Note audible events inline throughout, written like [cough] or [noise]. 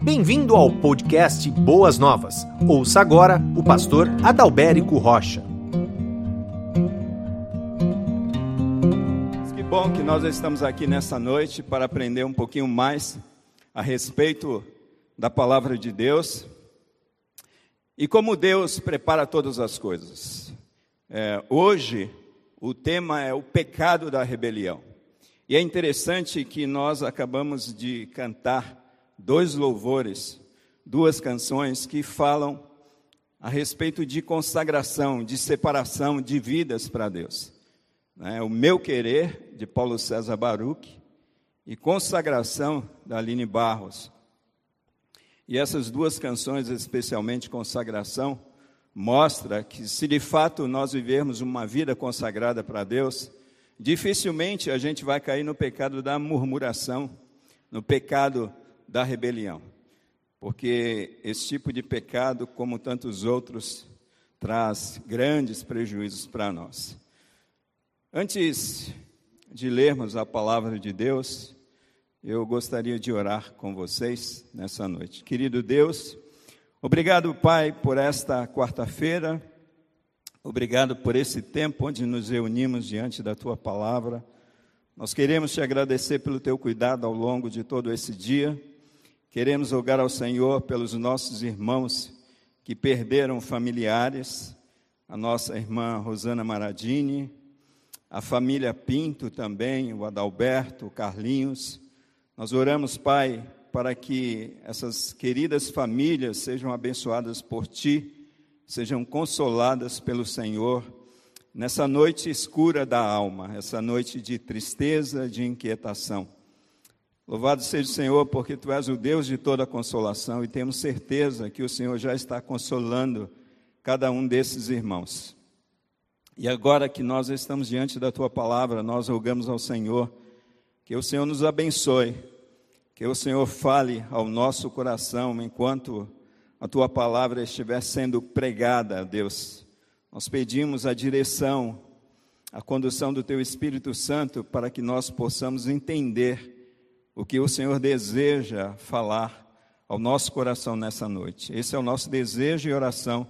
Bem-vindo ao podcast Boas Novas. Ouça agora o pastor Adalberico Rocha. Que bom que nós estamos aqui nessa noite para aprender um pouquinho mais a respeito da palavra de Deus e como Deus prepara todas as coisas. É, hoje, o tema é o pecado da rebelião. E é interessante que nós acabamos de cantar dois louvores, duas canções que falam a respeito de consagração, de separação de vidas para Deus. Né? O Meu Querer, de Paulo César Baruch, e Consagração, da Aline Barros. E essas duas canções, especialmente Consagração, mostra que se de fato nós vivermos uma vida consagrada para Deus, dificilmente a gente vai cair no pecado da murmuração, no pecado da rebelião. Porque esse tipo de pecado, como tantos outros, traz grandes prejuízos para nós. Antes de lermos a palavra de Deus, eu gostaria de orar com vocês nessa noite. Querido Deus, obrigado, Pai, por esta quarta-feira. Obrigado por esse tempo onde nos reunimos diante da tua palavra. Nós queremos te agradecer pelo teu cuidado ao longo de todo esse dia. Queremos rogar ao Senhor pelos nossos irmãos que perderam familiares, a nossa irmã Rosana Maradini, a família Pinto também, o Adalberto, o Carlinhos. Nós oramos, Pai, para que essas queridas famílias sejam abençoadas por Ti, sejam consoladas pelo Senhor nessa noite escura da alma, essa noite de tristeza, de inquietação. Louvado seja o Senhor, porque tu és o Deus de toda consolação e temos certeza que o Senhor já está consolando cada um desses irmãos. E agora que nós estamos diante da tua palavra, nós rogamos ao Senhor que o Senhor nos abençoe, que o Senhor fale ao nosso coração enquanto a tua palavra estiver sendo pregada, Deus. Nós pedimos a direção, a condução do teu Espírito Santo para que nós possamos entender o que o Senhor deseja falar ao nosso coração nessa noite. Esse é o nosso desejo e oração,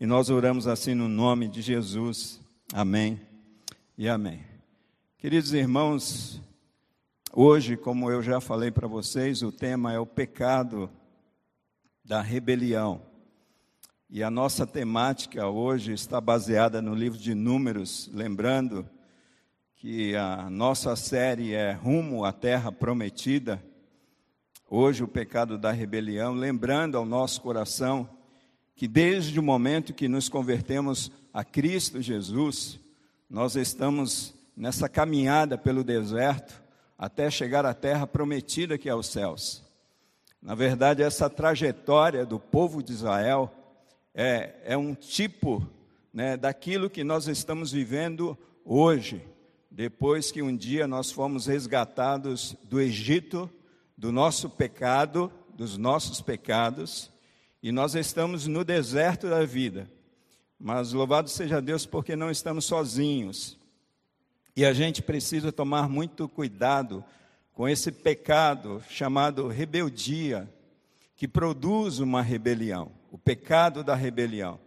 e nós oramos assim no nome de Jesus. Amém e amém. Queridos irmãos, hoje, como eu já falei para vocês, o tema é o pecado da rebelião. E a nossa temática hoje está baseada no livro de Números, lembrando que a nossa série é Rumo à Terra Prometida. Hoje, o pecado da rebelião, lembrando ao nosso coração que desde o momento que nos convertemos a Cristo Jesus, nós estamos nessa caminhada pelo deserto até chegar à terra prometida que é os céus. Na verdade, essa trajetória do povo de Israel é, é um tipo né, daquilo que nós estamos vivendo hoje depois que um dia nós fomos resgatados do Egito, do nosso pecado, dos nossos pecados, e nós estamos no deserto da vida. Mas louvado seja Deus porque não estamos sozinhos. E a gente precisa tomar muito cuidado com esse pecado chamado rebeldia, que produz uma rebelião, o pecado da rebelião.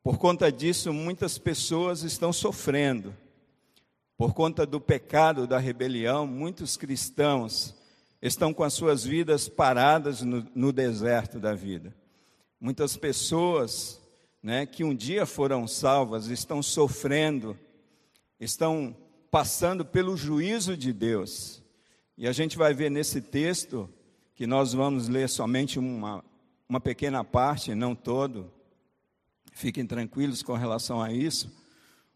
Por conta disso, muitas pessoas estão sofrendo por conta do pecado, da rebelião, muitos cristãos estão com as suas vidas paradas no, no deserto da vida. Muitas pessoas né, que um dia foram salvas estão sofrendo, estão passando pelo juízo de Deus. E a gente vai ver nesse texto, que nós vamos ler somente uma, uma pequena parte, não todo, fiquem tranquilos com relação a isso,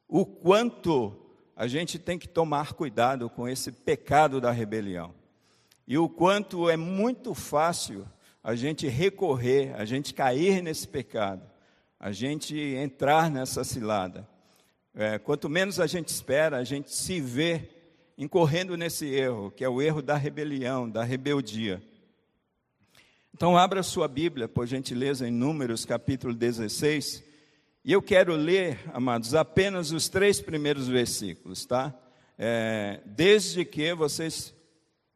o quanto a gente tem que tomar cuidado com esse pecado da rebelião. E o quanto é muito fácil a gente recorrer, a gente cair nesse pecado, a gente entrar nessa cilada. É, quanto menos a gente espera, a gente se vê incorrendo nesse erro, que é o erro da rebelião, da rebeldia. Então, abra sua Bíblia, por gentileza, em Números capítulo 16 e eu quero ler, amados, apenas os três primeiros versículos, tá? É, desde que vocês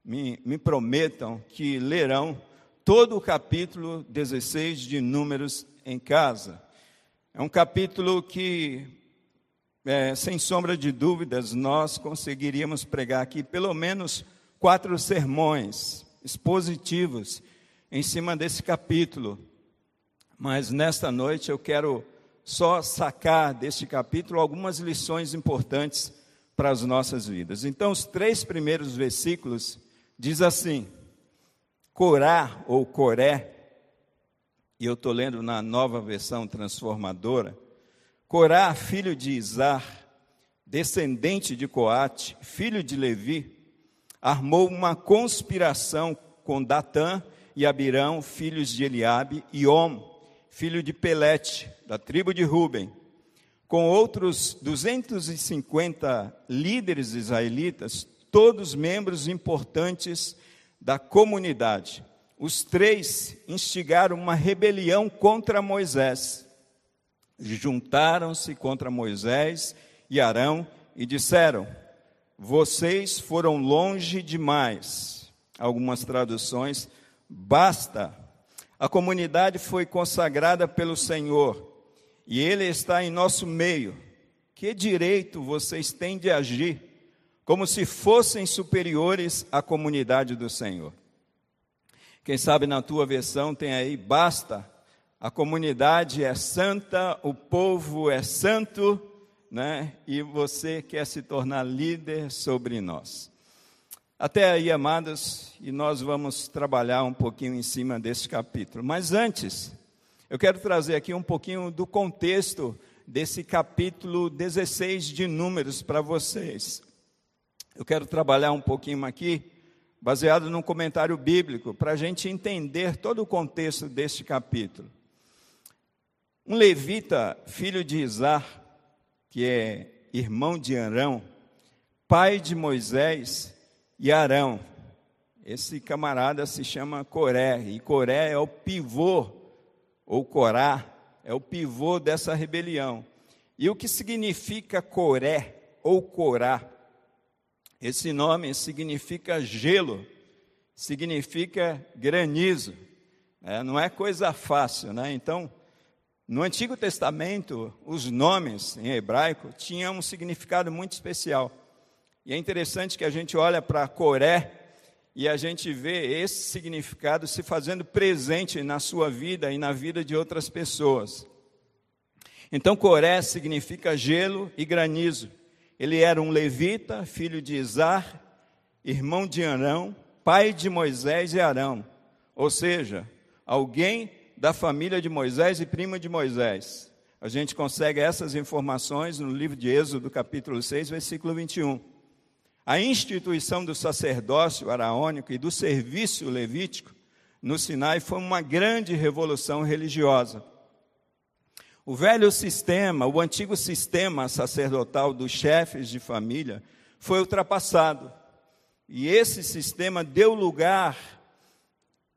me, me prometam que lerão todo o capítulo 16 de Números em casa. É um capítulo que, é, sem sombra de dúvidas, nós conseguiríamos pregar aqui pelo menos quatro sermões expositivos em cima desse capítulo. Mas nesta noite eu quero só sacar deste capítulo algumas lições importantes para as nossas vidas. Então, os três primeiros versículos diz assim: Corá ou Coré, e eu estou lendo na nova versão transformadora, Corá, filho de Izar, descendente de Coate, filho de Levi, armou uma conspiração com Datã e Abirão, filhos de Eliabe, e Om, filho de Pelete, da tribo de Ruben, com outros 250 líderes israelitas, todos membros importantes da comunidade. Os três instigaram uma rebelião contra Moisés. Juntaram-se contra Moisés e Arão e disseram: Vocês foram longe demais. Algumas traduções, basta. A comunidade foi consagrada pelo Senhor e Ele está em nosso meio. Que direito vocês têm de agir como se fossem superiores à comunidade do Senhor. Quem sabe na tua versão tem aí, basta, a comunidade é santa, o povo é santo, né? E você quer se tornar líder sobre nós. Até aí, amados, e nós vamos trabalhar um pouquinho em cima desse capítulo. Mas antes, eu quero trazer aqui um pouquinho do contexto desse capítulo 16 de Números para vocês. Eu quero trabalhar um pouquinho aqui, baseado num comentário bíblico, para a gente entender todo o contexto deste capítulo. Um levita, filho de Isar, que é irmão de Arão, pai de Moisés e Arão. Esse camarada se chama Coré, e Coré é o pivô, ou Corá, é o pivô dessa rebelião. E o que significa Coré ou Corá? Esse nome significa gelo, significa granizo. É, não é coisa fácil, né? Então, no Antigo Testamento, os nomes em hebraico tinham um significado muito especial. E é interessante que a gente olha para Coré e a gente vê esse significado se fazendo presente na sua vida e na vida de outras pessoas. Então, Coré significa gelo e granizo. Ele era um levita, filho de Izar, irmão de Arão, pai de Moisés e Arão. Ou seja, alguém da família de Moisés e prima de Moisés. A gente consegue essas informações no livro de Êxodo, capítulo 6, versículo 21. A instituição do sacerdócio araônico e do serviço levítico no Sinai foi uma grande revolução religiosa. O velho sistema, o antigo sistema sacerdotal dos chefes de família foi ultrapassado. E esse sistema deu lugar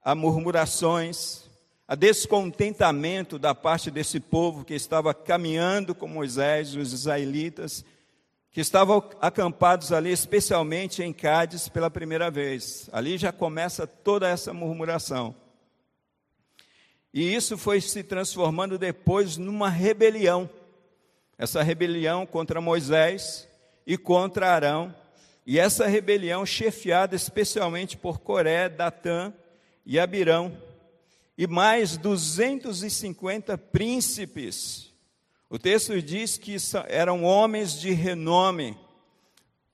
a murmurações, a descontentamento da parte desse povo que estava caminhando com Moisés, os israelitas, que estavam acampados ali, especialmente em Cádiz, pela primeira vez. Ali já começa toda essa murmuração. E isso foi se transformando depois numa rebelião. Essa rebelião contra Moisés e contra Arão. E essa rebelião chefiada especialmente por Coré, Datã e Abirão. E mais 250 príncipes. O texto diz que eram homens de renome,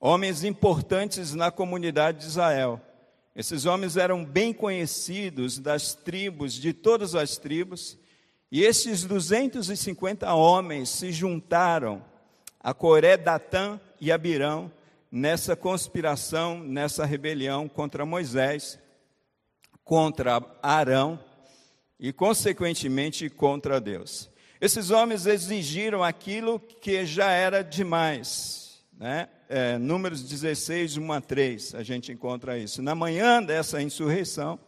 homens importantes na comunidade de Israel. Esses homens eram bem conhecidos das tribos, de todas as tribos, e esses 250 homens se juntaram a Coré, Datã e Abirão nessa conspiração, nessa rebelião contra Moisés, contra Arão e, consequentemente, contra Deus. Esses homens exigiram aquilo que já era demais, né? é, Números 16, 1 a 3, a gente encontra isso. Na manhã dessa insurreição,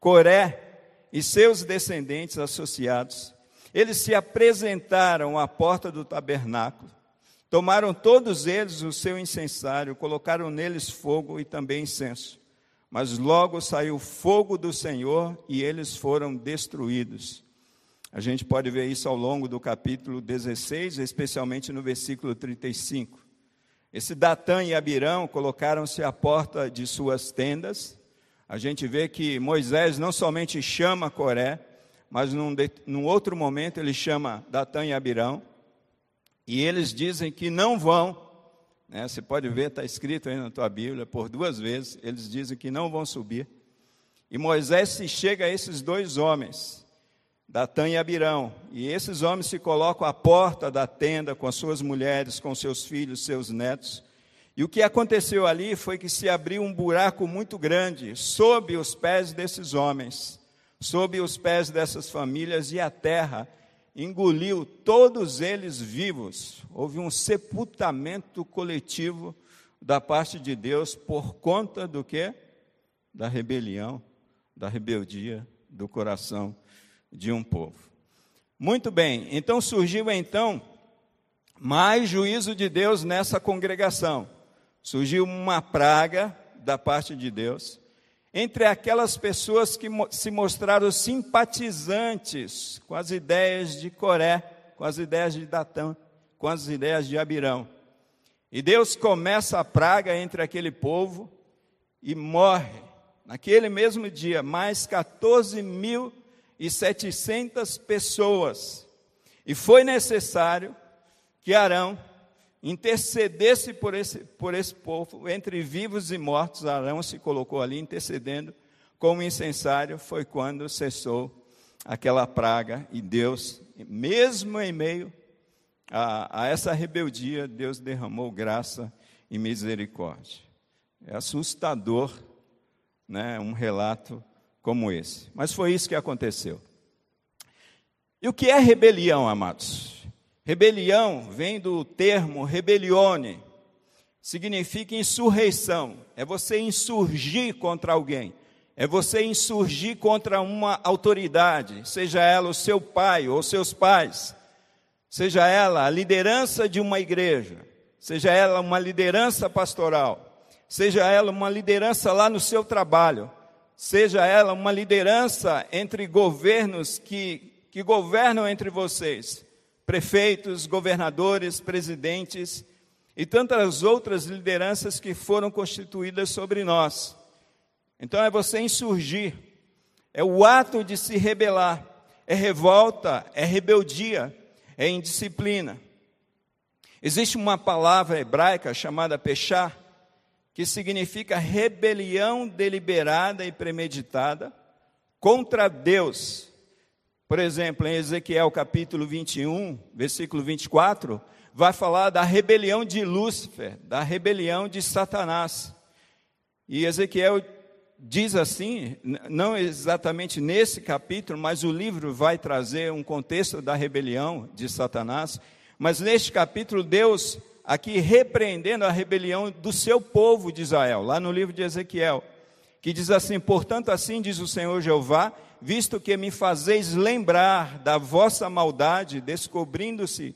Coré e seus descendentes associados, eles se apresentaram à porta do tabernáculo, tomaram todos eles o seu incensário, colocaram neles fogo e também incenso. Mas logo saiu fogo do Senhor e eles foram destruídos. A gente pode ver isso ao longo do capítulo 16, especialmente no versículo 35. Esse Datã e Abirão colocaram-se à porta de suas tendas. A gente vê que Moisés não somente chama Coré, mas num, num outro momento ele chama Datã e Abirão. E eles dizem que não vão né? Você pode ver, está escrito aí na tua Bíblia, por duas vezes, eles dizem que não vão subir. E Moisés se chega a esses dois homens, Datã e Abirão, e esses homens se colocam à porta da tenda com as suas mulheres, com seus filhos, seus netos. E o que aconteceu ali foi que se abriu um buraco muito grande sob os pés desses homens, sob os pés dessas famílias, e a terra engoliu todos eles vivos. Houve um sepultamento coletivo da parte de Deus por conta do que? Da rebelião, da rebeldia do coração de um povo. Muito bem, então surgiu então mais juízo de Deus nessa congregação. Surgiu uma praga da parte de Deus entre aquelas pessoas que se mostraram simpatizantes com as ideias de Coré, com as ideias de Datã, com as ideias de Abirão. E Deus começa a praga entre aquele povo e morre, naquele mesmo dia, mais 14.700 pessoas. E foi necessário que Arão intercedesse por esse, por esse povo, entre vivos e mortos, Arão se colocou ali intercedendo como incensário, foi quando cessou aquela praga e Deus, mesmo em meio a, a essa rebeldia, Deus derramou graça e misericórdia. É assustador, né, um relato como esse. Mas foi isso que aconteceu. E o que é rebelião, amados? Rebelião vem do termo rebelione, significa insurreição, é você insurgir contra alguém, é você insurgir contra uma autoridade, seja ela o seu pai ou seus pais, seja ela a liderança de uma igreja, seja ela uma liderança pastoral, seja ela uma liderança lá no seu trabalho, seja ela uma liderança entre governos que, que governam entre vocês prefeitos, governadores, presidentes e tantas outras lideranças que foram constituídas sobre nós. Então é você insurgir, é o ato de se rebelar, é revolta, é rebeldia, é indisciplina. Existe uma palavra hebraica chamada pechá, que significa rebelião deliberada e premeditada contra Deus por exemplo, em Ezequiel capítulo 21, versículo 24, vai falar da rebelião de Lúcifer, da rebelião de Satanás. E Ezequiel diz assim, não exatamente nesse capítulo, mas o livro vai trazer um contexto da rebelião de Satanás. Mas neste capítulo, Deus aqui repreendendo a rebelião do seu povo de Israel, lá no livro de Ezequiel, que diz assim: Portanto, assim diz o Senhor Jeová visto que me fazeis lembrar da vossa maldade, descobrindo-se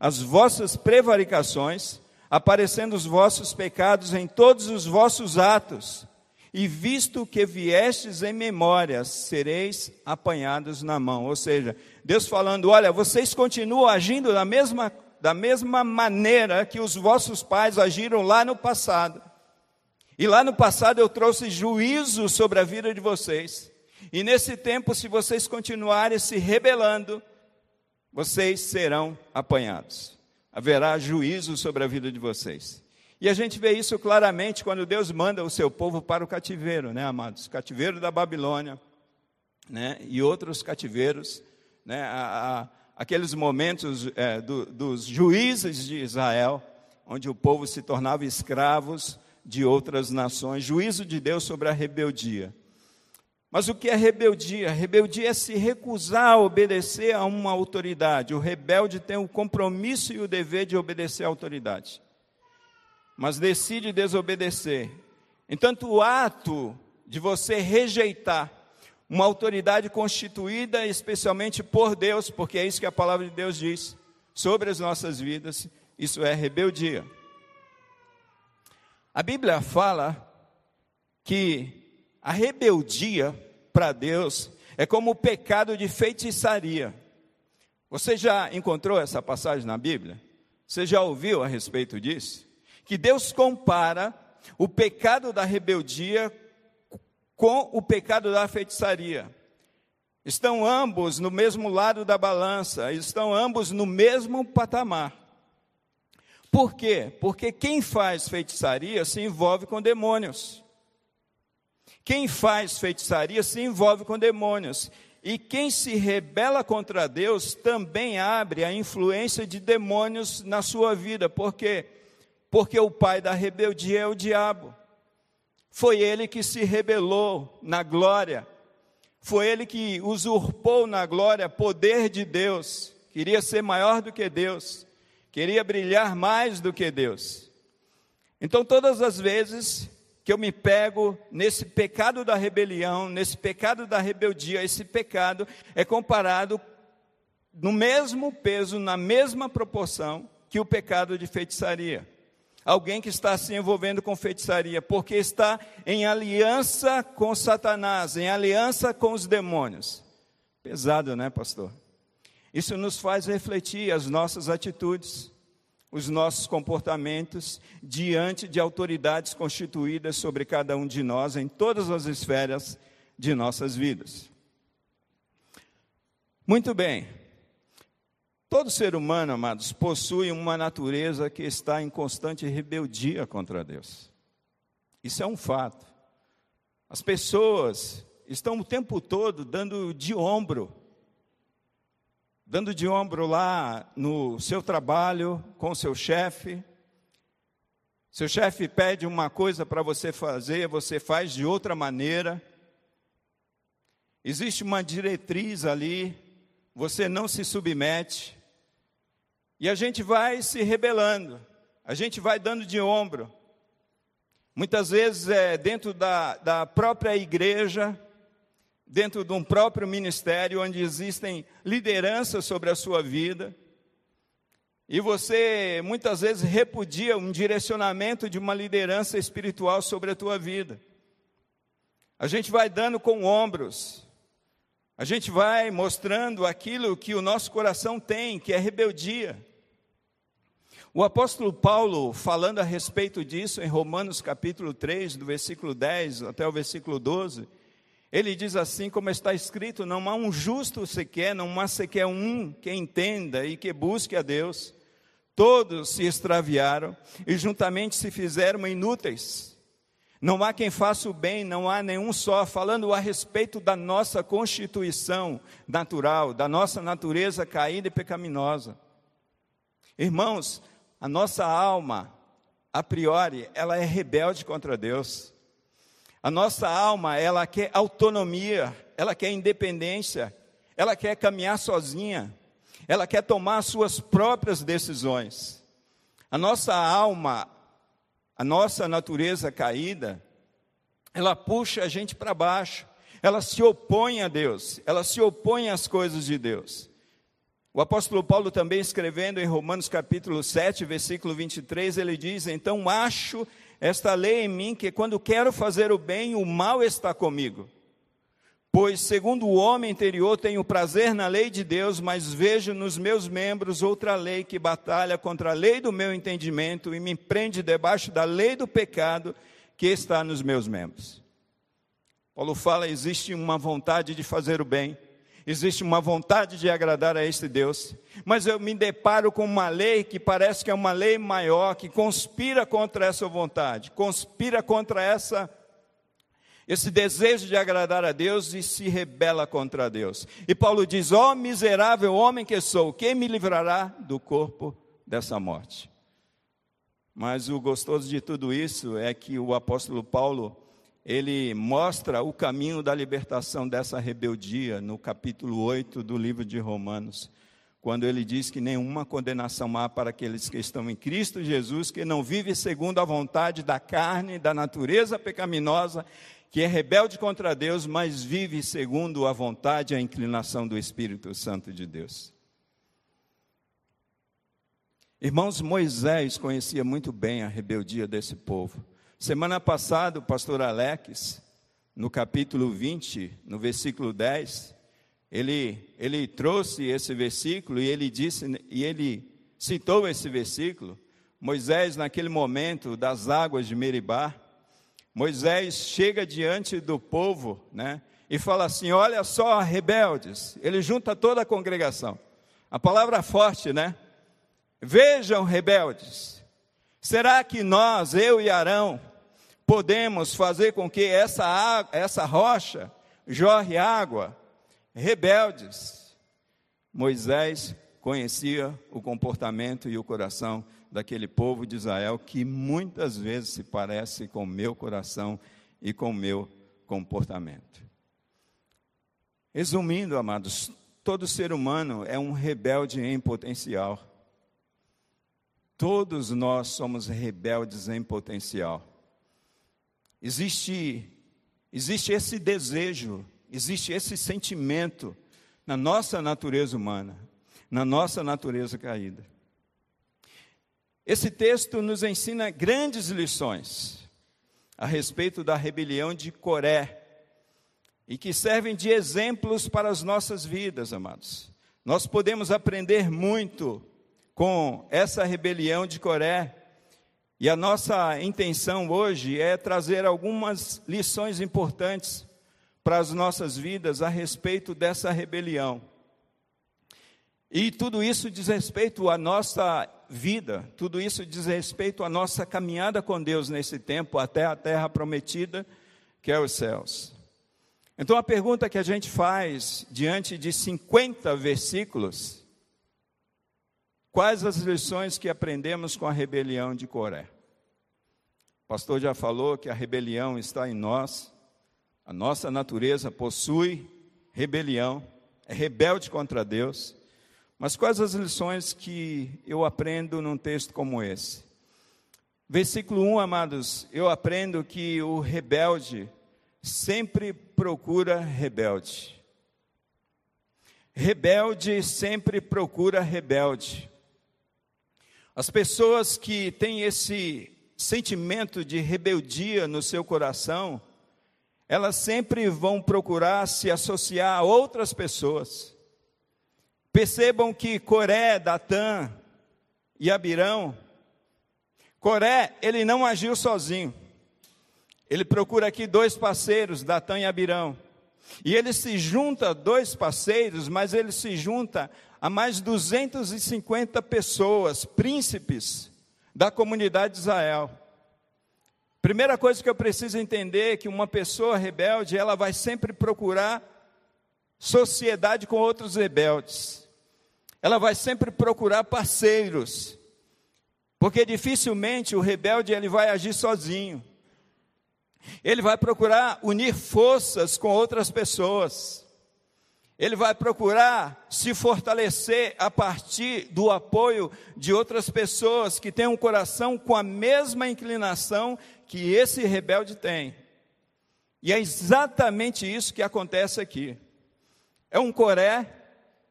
as vossas prevaricações, aparecendo os vossos pecados em todos os vossos atos, e visto que viestes em memória, sereis apanhados na mão. Ou seja, Deus falando: olha, vocês continuam agindo da mesma, da mesma maneira que os vossos pais agiram lá no passado. E lá no passado eu trouxe juízo sobre a vida de vocês. E nesse tempo, se vocês continuarem se rebelando, vocês serão apanhados. Haverá juízo sobre a vida de vocês. E a gente vê isso claramente quando Deus manda o seu povo para o cativeiro, né, amados? Cativeiro da Babilônia, né? E outros cativeiros, né? A, a, aqueles momentos é, do, dos juízes de Israel, onde o povo se tornava escravos de outras nações, juízo de Deus sobre a rebeldia. Mas o que é rebeldia? Rebeldia é se recusar a obedecer a uma autoridade. O rebelde tem o compromisso e o dever de obedecer à autoridade, mas decide desobedecer. Então, o ato de você rejeitar uma autoridade constituída especialmente por Deus, porque é isso que a palavra de Deus diz sobre as nossas vidas, isso é rebeldia. A Bíblia fala que a rebeldia para Deus é como o pecado de feitiçaria. Você já encontrou essa passagem na Bíblia? Você já ouviu a respeito disso? Que Deus compara o pecado da rebeldia com o pecado da feitiçaria. Estão ambos no mesmo lado da balança, estão ambos no mesmo patamar. Por quê? Porque quem faz feitiçaria se envolve com demônios. Quem faz feitiçaria se envolve com demônios. E quem se rebela contra Deus também abre a influência de demônios na sua vida. Por quê? Porque o pai da rebeldia é o diabo. Foi ele que se rebelou na glória. Foi ele que usurpou na glória poder de Deus. Queria ser maior do que Deus. Queria brilhar mais do que Deus. Então, todas as vezes que eu me pego nesse pecado da rebelião, nesse pecado da rebeldia, esse pecado é comparado no mesmo peso, na mesma proporção que o pecado de feitiçaria. Alguém que está se envolvendo com feitiçaria, porque está em aliança com Satanás, em aliança com os demônios. Pesado, né, pastor? Isso nos faz refletir as nossas atitudes os nossos comportamentos diante de autoridades constituídas sobre cada um de nós em todas as esferas de nossas vidas. Muito bem. Todo ser humano, amados, possui uma natureza que está em constante rebeldia contra Deus. Isso é um fato. As pessoas estão o tempo todo dando de ombro dando de ombro lá no seu trabalho, com seu chefe. Seu chefe pede uma coisa para você fazer, você faz de outra maneira. Existe uma diretriz ali, você não se submete. E a gente vai se rebelando, a gente vai dando de ombro. Muitas vezes é dentro da, da própria igreja, dentro de um próprio ministério onde existem lideranças sobre a sua vida. E você muitas vezes repudia um direcionamento de uma liderança espiritual sobre a tua vida. A gente vai dando com ombros. A gente vai mostrando aquilo que o nosso coração tem, que é rebeldia. O apóstolo Paulo, falando a respeito disso em Romanos capítulo 3, do versículo 10 até o versículo 12, ele diz assim, como está escrito: não há um justo sequer, não há sequer um que entenda e que busque a Deus. Todos se extraviaram e juntamente se fizeram inúteis. Não há quem faça o bem, não há nenhum só, falando a respeito da nossa constituição natural, da nossa natureza caída e pecaminosa. Irmãos, a nossa alma, a priori, ela é rebelde contra Deus. A nossa alma, ela quer autonomia, ela quer independência, ela quer caminhar sozinha, ela quer tomar suas próprias decisões. A nossa alma, a nossa natureza caída, ela puxa a gente para baixo, ela se opõe a Deus, ela se opõe às coisas de Deus. O apóstolo Paulo também escrevendo em Romanos capítulo 7, versículo 23, ele diz: Então acho esta lei em mim que quando quero fazer o bem, o mal está comigo. Pois, segundo o homem interior, tenho prazer na lei de Deus, mas vejo nos meus membros outra lei que batalha contra a lei do meu entendimento e me prende debaixo da lei do pecado que está nos meus membros. Paulo fala: existe uma vontade de fazer o bem, existe uma vontade de agradar a este Deus, mas eu me deparo com uma lei que parece que é uma lei maior, que conspira contra essa vontade, conspira contra essa esse desejo de agradar a Deus e se rebela contra Deus. E Paulo diz: Ó oh, miserável homem que sou, quem me livrará do corpo dessa morte? Mas o gostoso de tudo isso é que o apóstolo Paulo ele mostra o caminho da libertação dessa rebeldia no capítulo 8 do livro de Romanos, quando ele diz que nenhuma condenação há para aqueles que estão em Cristo Jesus, que não vive segundo a vontade da carne, da natureza pecaminosa, que é rebelde contra Deus, mas vive segundo a vontade e a inclinação do Espírito Santo de Deus. Irmãos, Moisés conhecia muito bem a rebeldia desse povo. Semana passada, o pastor Alex, no capítulo 20, no versículo 10, ele, ele trouxe esse versículo e ele disse, e ele citou esse versículo. Moisés, naquele momento das águas de Meribá, Moisés chega diante do povo, né? E fala assim: Olha só, rebeldes. Ele junta toda a congregação. A palavra forte, né? Vejam, rebeldes. Será que nós, eu e Arão, podemos fazer com que essa, essa rocha jorre água rebeldes. Moisés conhecia o comportamento e o coração daquele povo de Israel que muitas vezes se parece com o meu coração e com o meu comportamento. Resumindo, amados, todo ser humano é um rebelde em potencial. Todos nós somos rebeldes em potencial. Existe existe esse desejo existe esse sentimento na nossa natureza humana, na nossa natureza caída. Esse texto nos ensina grandes lições a respeito da rebelião de Coré e que servem de exemplos para as nossas vidas, amados. Nós podemos aprender muito com essa rebelião de Coré. E a nossa intenção hoje é trazer algumas lições importantes para as nossas vidas a respeito dessa rebelião. E tudo isso diz respeito à nossa vida, tudo isso diz respeito à nossa caminhada com Deus nesse tempo, até a terra prometida, que é os céus. Então a pergunta que a gente faz diante de 50 versículos, quais as lições que aprendemos com a rebelião de Coré? O pastor já falou que a rebelião está em nós, a nossa natureza possui rebelião, é rebelde contra Deus. Mas quais as lições que eu aprendo num texto como esse? Versículo 1, amados, eu aprendo que o rebelde sempre procura rebelde. Rebelde sempre procura rebelde. As pessoas que têm esse sentimento de rebeldia no seu coração, elas sempre vão procurar se associar a outras pessoas. Percebam que Coré, Datã e Abirão, Coré, ele não agiu sozinho. Ele procura aqui dois parceiros, Datã e Abirão. E ele se junta dois parceiros, mas ele se junta a mais 250 pessoas, príncipes da comunidade de Israel. Primeira coisa que eu preciso entender é que uma pessoa rebelde, ela vai sempre procurar sociedade com outros rebeldes. Ela vai sempre procurar parceiros. Porque dificilmente o rebelde ele vai agir sozinho. Ele vai procurar unir forças com outras pessoas. Ele vai procurar se fortalecer a partir do apoio de outras pessoas que têm um coração com a mesma inclinação que esse rebelde tem. E é exatamente isso que acontece aqui. É um Coré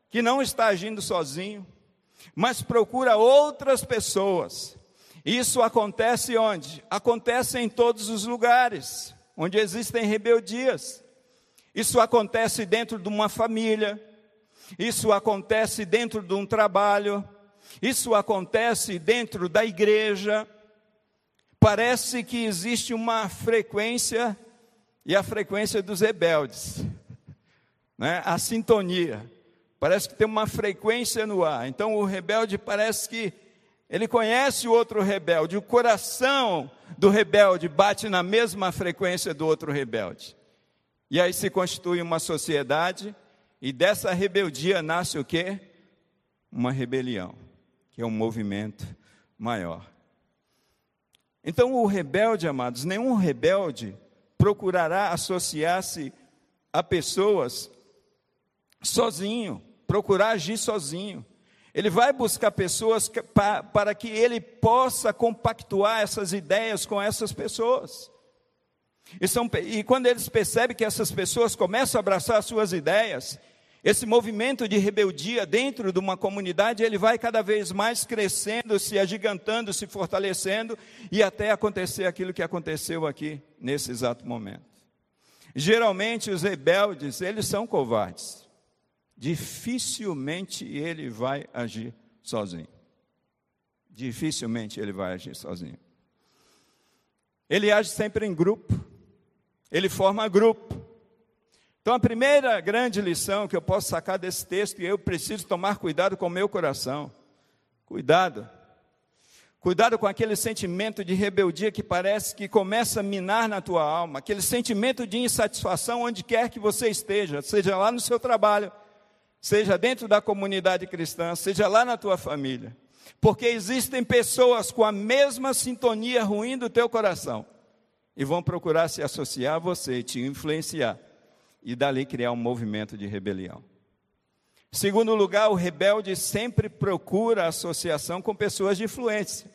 que não está agindo sozinho, mas procura outras pessoas. Isso acontece onde? Acontece em todos os lugares onde existem rebeldias. Isso acontece dentro de uma família, isso acontece dentro de um trabalho, isso acontece dentro da igreja, parece que existe uma frequência, e a frequência dos rebeldes, [laughs] né? a sintonia. Parece que tem uma frequência no ar. Então o rebelde parece que ele conhece o outro rebelde, o coração do rebelde bate na mesma frequência do outro rebelde. E aí se constitui uma sociedade, e dessa rebeldia nasce o quê? Uma rebelião, que é um movimento maior. Então, o rebelde, amados, nenhum rebelde procurará associar-se a pessoas sozinho, procurar agir sozinho. Ele vai buscar pessoas para que ele possa compactuar essas ideias com essas pessoas. E, são, e quando eles percebem que essas pessoas começam a abraçar suas ideias, Esse movimento de rebeldia dentro de uma comunidade, ele vai cada vez mais crescendo, se agigantando, se fortalecendo e até acontecer aquilo que aconteceu aqui nesse exato momento. Geralmente os rebeldes, eles são covardes. Dificilmente ele vai agir sozinho. Dificilmente ele vai agir sozinho. Ele age sempre em grupo. Ele forma grupo. Então, a primeira grande lição que eu posso sacar desse texto, e eu preciso tomar cuidado com o meu coração. Cuidado. Cuidado com aquele sentimento de rebeldia que parece que começa a minar na tua alma, aquele sentimento de insatisfação onde quer que você esteja, seja lá no seu trabalho, seja dentro da comunidade cristã, seja lá na tua família. Porque existem pessoas com a mesma sintonia ruim do teu coração e vão procurar se associar a você, te influenciar e dali criar um movimento de rebelião. Segundo lugar, o rebelde sempre procura associação com pessoas de influência.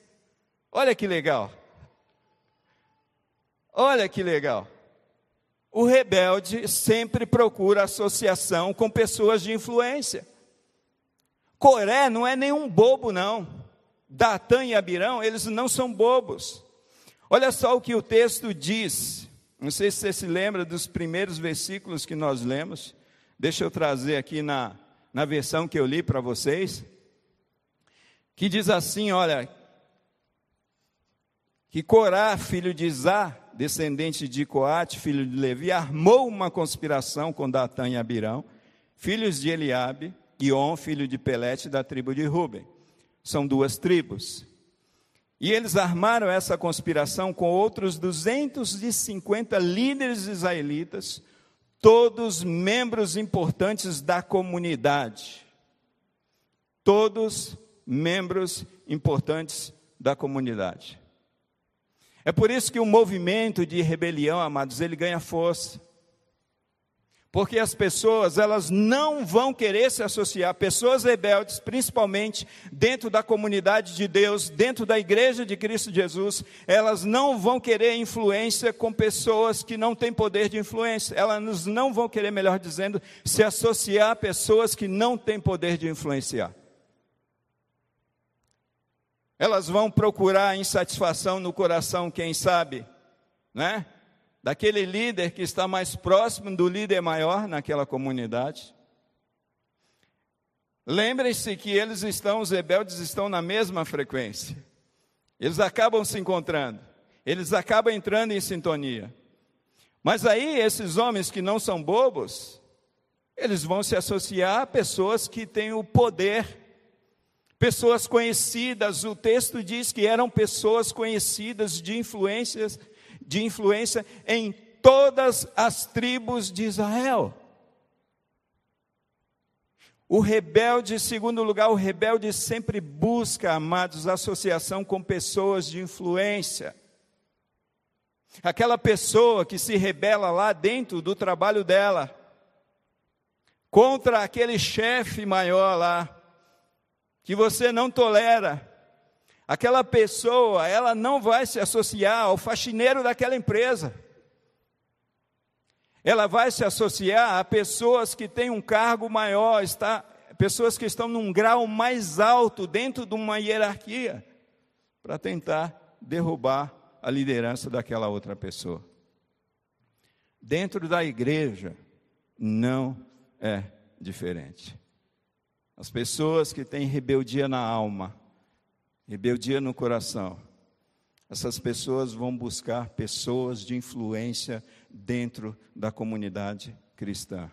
Olha que legal. Olha que legal. O rebelde sempre procura associação com pessoas de influência. Coré não é nenhum bobo, não. Datã e Abirão, eles não são bobos. Olha só o que o texto diz não sei se você se lembra dos primeiros versículos que nós lemos. Deixa eu trazer aqui na, na versão que eu li para vocês. Que diz assim: olha, que Corá, filho de Izá, descendente de Coate, filho de Levi, armou uma conspiração com Datã e Abirão, filhos de Eliabe, e On, filho de Pelete, da tribo de Ruben. São duas tribos. E eles armaram essa conspiração com outros 250 líderes israelitas, todos membros importantes da comunidade. Todos membros importantes da comunidade. É por isso que o movimento de rebelião, amados, ele ganha força. Porque as pessoas, elas não vão querer se associar, pessoas rebeldes, principalmente dentro da comunidade de Deus, dentro da igreja de Cristo Jesus, elas não vão querer influência com pessoas que não têm poder de influência. Elas não vão querer, melhor dizendo, se associar a pessoas que não têm poder de influenciar. Elas vão procurar insatisfação no coração, quem sabe, né? Daquele líder que está mais próximo do líder maior naquela comunidade. Lembrem-se que eles estão, os rebeldes estão na mesma frequência. Eles acabam se encontrando, eles acabam entrando em sintonia. Mas aí esses homens que não são bobos, eles vão se associar a pessoas que têm o poder, pessoas conhecidas. O texto diz que eram pessoas conhecidas de influências de influência em todas as tribos de Israel. O rebelde, segundo lugar, o rebelde sempre busca, amados, associação com pessoas de influência. Aquela pessoa que se rebela lá dentro do trabalho dela, contra aquele chefe maior lá, que você não tolera, aquela pessoa, ela não vai se associar ao faxineiro daquela empresa. Ela vai se associar a pessoas que têm um cargo maior, está, pessoas que estão num grau mais alto dentro de uma hierarquia, para tentar derrubar a liderança daquela outra pessoa. Dentro da igreja, não é diferente. As pessoas que têm rebeldia na alma, rebeldia no coração, essas pessoas vão buscar pessoas de influência dentro da comunidade cristã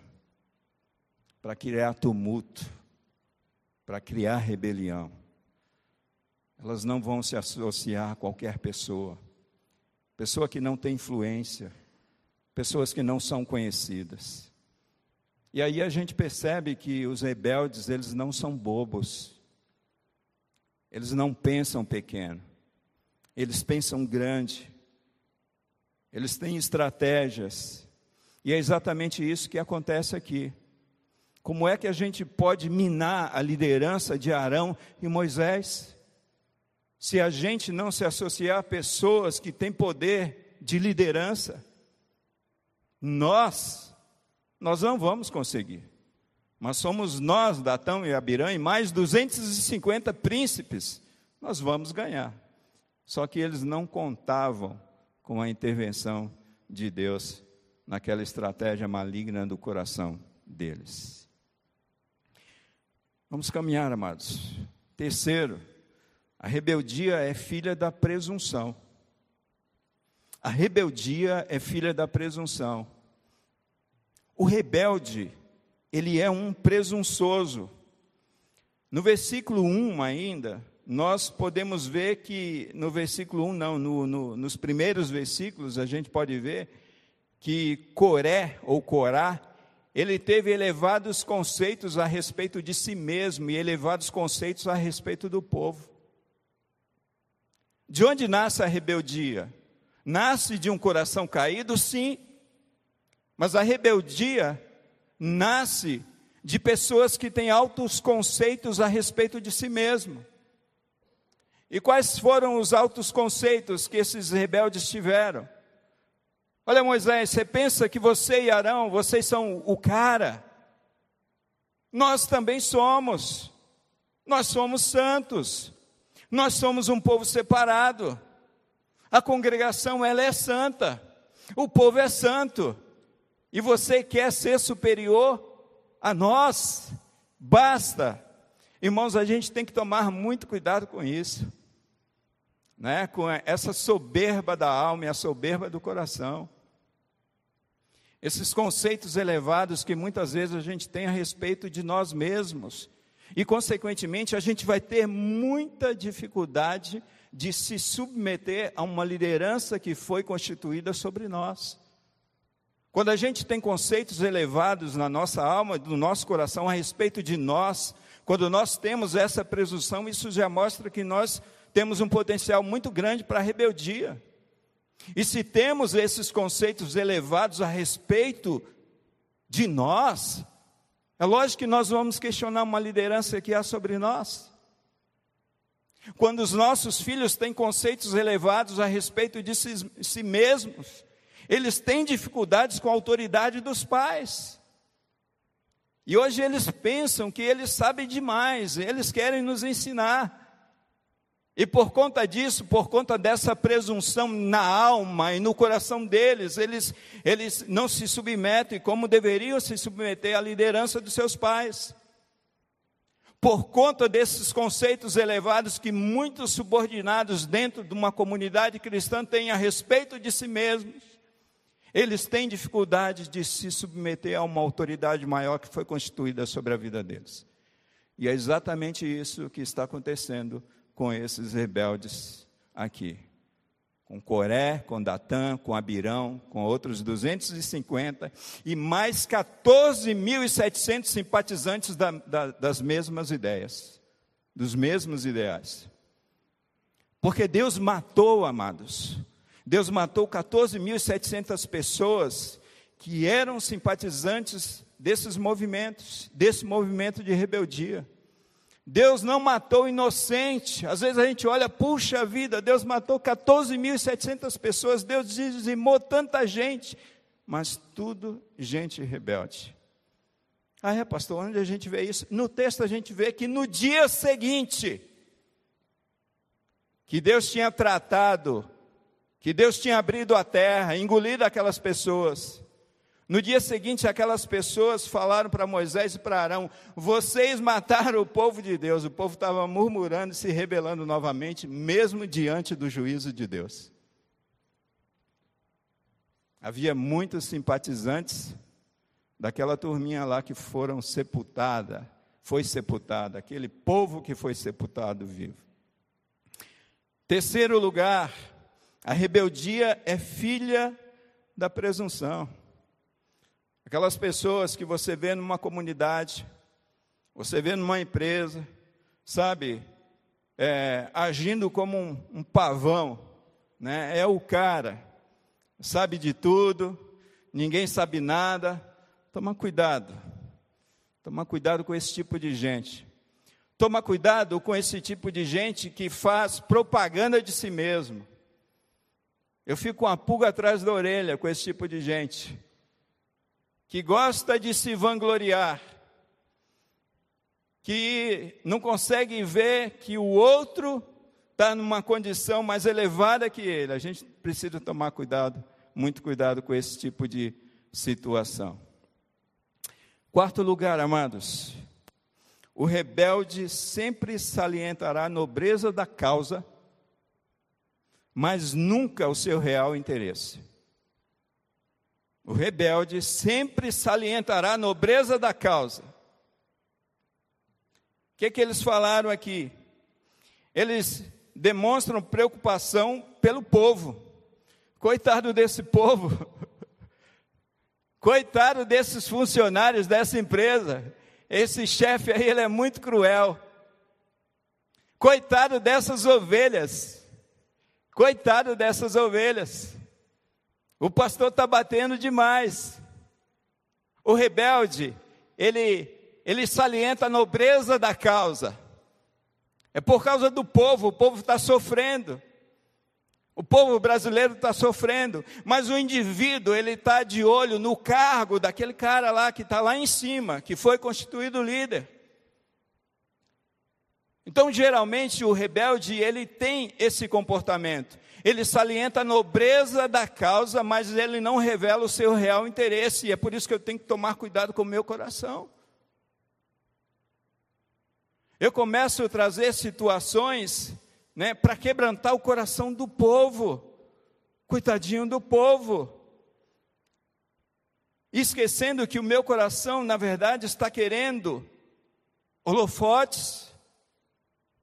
para criar tumulto, para criar rebelião. Elas não vão se associar a qualquer pessoa, pessoa que não tem influência, pessoas que não são conhecidas. E aí a gente percebe que os rebeldes, eles não são bobos. Eles não pensam pequeno, eles pensam grande, eles têm estratégias, e é exatamente isso que acontece aqui. Como é que a gente pode minar a liderança de Arão e Moisés? Se a gente não se associar a pessoas que têm poder de liderança, nós, nós não vamos conseguir. Mas somos nós, Datão e Abirã, e mais 250 príncipes, nós vamos ganhar. Só que eles não contavam com a intervenção de Deus naquela estratégia maligna do coração deles. Vamos caminhar, amados. Terceiro, a rebeldia é filha da presunção. A rebeldia é filha da presunção. O rebelde, ele é um presunçoso. No versículo 1 ainda, nós podemos ver que, no versículo 1, não, no, no, nos primeiros versículos, a gente pode ver que Coré, ou Corá, ele teve elevados conceitos a respeito de si mesmo e elevados conceitos a respeito do povo. De onde nasce a rebeldia? Nasce de um coração caído, sim, mas a rebeldia nasce de pessoas que têm altos conceitos a respeito de si mesmo. E quais foram os altos conceitos que esses rebeldes tiveram? Olha, Moisés, você pensa que você e Arão, vocês são o cara? Nós também somos. Nós somos santos. Nós somos um povo separado. A congregação ela é santa. O povo é santo. E você quer ser superior a nós? Basta. Irmãos, a gente tem que tomar muito cuidado com isso. Né? Com essa soberba da alma e a soberba do coração. Esses conceitos elevados que muitas vezes a gente tem a respeito de nós mesmos. E, consequentemente, a gente vai ter muita dificuldade de se submeter a uma liderança que foi constituída sobre nós. Quando a gente tem conceitos elevados na nossa alma, no nosso coração a respeito de nós, quando nós temos essa presunção, isso já mostra que nós temos um potencial muito grande para a rebeldia. E se temos esses conceitos elevados a respeito de nós, é lógico que nós vamos questionar uma liderança que há sobre nós. Quando os nossos filhos têm conceitos elevados a respeito de si, si mesmos, eles têm dificuldades com a autoridade dos pais. E hoje eles pensam que eles sabem demais, eles querem nos ensinar. E por conta disso, por conta dessa presunção na alma e no coração deles, eles, eles não se submetem como deveriam se submeter à liderança dos seus pais por conta desses conceitos elevados que muitos subordinados dentro de uma comunidade cristã têm a respeito de si mesmos, eles têm dificuldade de se submeter a uma autoridade maior que foi constituída sobre a vida deles. E é exatamente isso que está acontecendo com esses rebeldes aqui. Com Coré, com Datã, com Abirão, com outros 250 e mais 14.700 simpatizantes da, da, das mesmas ideias, dos mesmos ideais. Porque Deus matou, amados, Deus matou 14.700 pessoas que eram simpatizantes desses movimentos, desse movimento de rebeldia. Deus não matou inocente. Às vezes a gente olha, puxa vida, Deus matou 14.700 pessoas, Deus dizimou tanta gente, mas tudo gente rebelde. Ah, é, pastor, onde a gente vê isso? No texto a gente vê que no dia seguinte, que Deus tinha tratado, que Deus tinha abrido a terra, engolido aquelas pessoas, no dia seguinte, aquelas pessoas falaram para Moisés e para Arão: Vocês mataram o povo de Deus. O povo estava murmurando e se rebelando novamente, mesmo diante do juízo de Deus. Havia muitos simpatizantes daquela turminha lá que foram sepultada, foi sepultada, aquele povo que foi sepultado vivo. Terceiro lugar, a rebeldia é filha da presunção. Aquelas pessoas que você vê numa comunidade, você vê numa empresa, sabe, é, agindo como um, um pavão, né? é o cara, sabe de tudo, ninguém sabe nada. Toma cuidado, toma cuidado com esse tipo de gente. Toma cuidado com esse tipo de gente que faz propaganda de si mesmo. Eu fico com a pulga atrás da orelha com esse tipo de gente que gosta de se vangloriar, que não consegue ver que o outro está numa condição mais elevada que ele. A gente precisa tomar cuidado, muito cuidado com esse tipo de situação. Quarto lugar, amados, o rebelde sempre salientará a nobreza da causa, mas nunca o seu real interesse. O rebelde sempre salientará a nobreza da causa. O que, que eles falaram aqui? Eles demonstram preocupação pelo povo. Coitado desse povo. [laughs] Coitado desses funcionários dessa empresa. Esse chefe aí, ele é muito cruel. Coitado dessas ovelhas. Coitado dessas ovelhas. O pastor está batendo demais. O rebelde, ele, ele salienta a nobreza da causa. É por causa do povo, o povo está sofrendo. O povo brasileiro está sofrendo, mas o indivíduo ele está de olho no cargo daquele cara lá que está lá em cima, que foi constituído líder. Então, geralmente, o rebelde ele tem esse comportamento. Ele salienta a nobreza da causa, mas ele não revela o seu real interesse, e é por isso que eu tenho que tomar cuidado com o meu coração. Eu começo a trazer situações né, para quebrantar o coração do povo, coitadinho do povo, esquecendo que o meu coração, na verdade, está querendo holofotes,